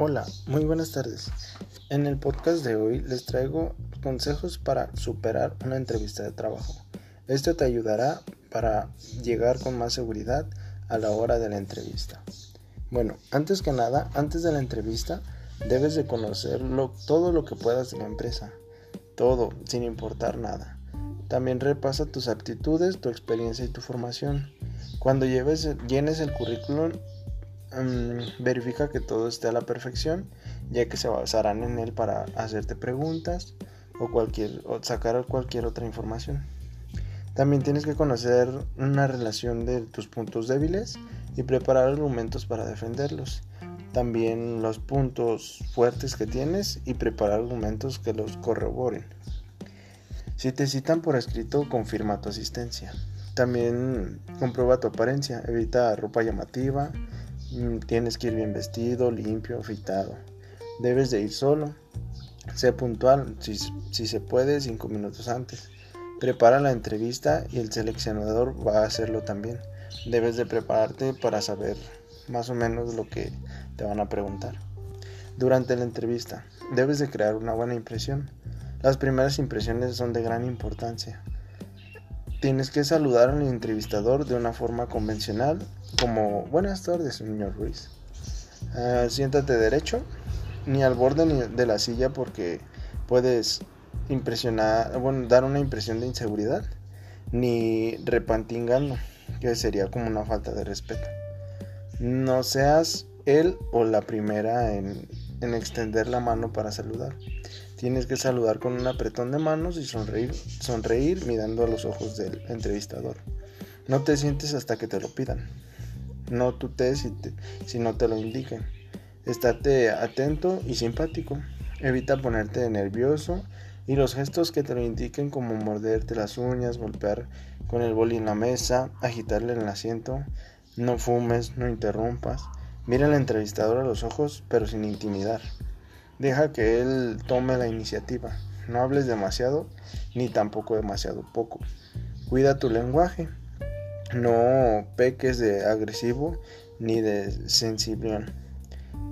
Hola, muy buenas tardes. En el podcast de hoy les traigo consejos para superar una entrevista de trabajo. Esto te ayudará para llegar con más seguridad a la hora de la entrevista. Bueno, antes que nada, antes de la entrevista, debes de conocer todo lo que puedas de la empresa. Todo, sin importar nada. También repasa tus aptitudes, tu experiencia y tu formación. Cuando lleves, llenes el currículum, mm, verifica que todo esté a la perfección, ya que se basarán en él para hacerte preguntas o, cualquier, o sacar cualquier otra información. También tienes que conocer una relación de tus puntos débiles y preparar argumentos para defenderlos. También los puntos fuertes que tienes y preparar argumentos que los corroboren. Si te citan por escrito, confirma tu asistencia. También comprueba tu apariencia, evita ropa llamativa, tienes que ir bien vestido, limpio, afeitado. Debes de ir solo, sé puntual, si, si se puede, cinco minutos antes. Prepara la entrevista y el seleccionador va a hacerlo también. Debes de prepararte para saber más o menos lo que te van a preguntar. Durante la entrevista, debes de crear una buena impresión. Las primeras impresiones son de gran importancia. Tienes que saludar al entrevistador de una forma convencional, como buenas tardes, señor Ruiz. Ah, siéntate derecho, ni al borde ni de la silla porque puedes impresionar, bueno, dar una impresión de inseguridad, ni repantingando, que sería como una falta de respeto. No seas él o la primera en, en extender la mano para saludar. Tienes que saludar con un apretón de manos y sonreír, sonreír mirando a los ojos del entrevistador. No te sientes hasta que te lo pidan. No tú si, si no te lo indiquen. Estate atento y simpático. Evita ponerte nervioso y los gestos que te lo indiquen como morderte las uñas, golpear con el boli en la mesa, agitarle en el asiento. No fumes, no interrumpas. Mira al entrevistador a los ojos pero sin intimidar. Deja que él tome la iniciativa. No hables demasiado ni tampoco demasiado poco. Cuida tu lenguaje. No peques de agresivo ni de sensible.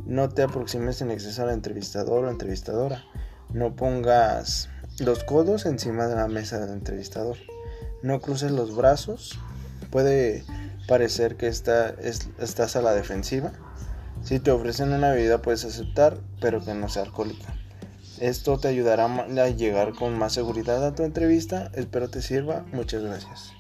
No te aproximes en exceso al entrevistador o entrevistadora. No pongas los codos encima de la mesa del entrevistador. No cruces los brazos. Puede parecer que estás a la defensiva si te ofrecen una bebida puedes aceptar, pero que no sea alcohólica. Esto te ayudará a llegar con más seguridad a tu entrevista. Espero te sirva. Muchas gracias.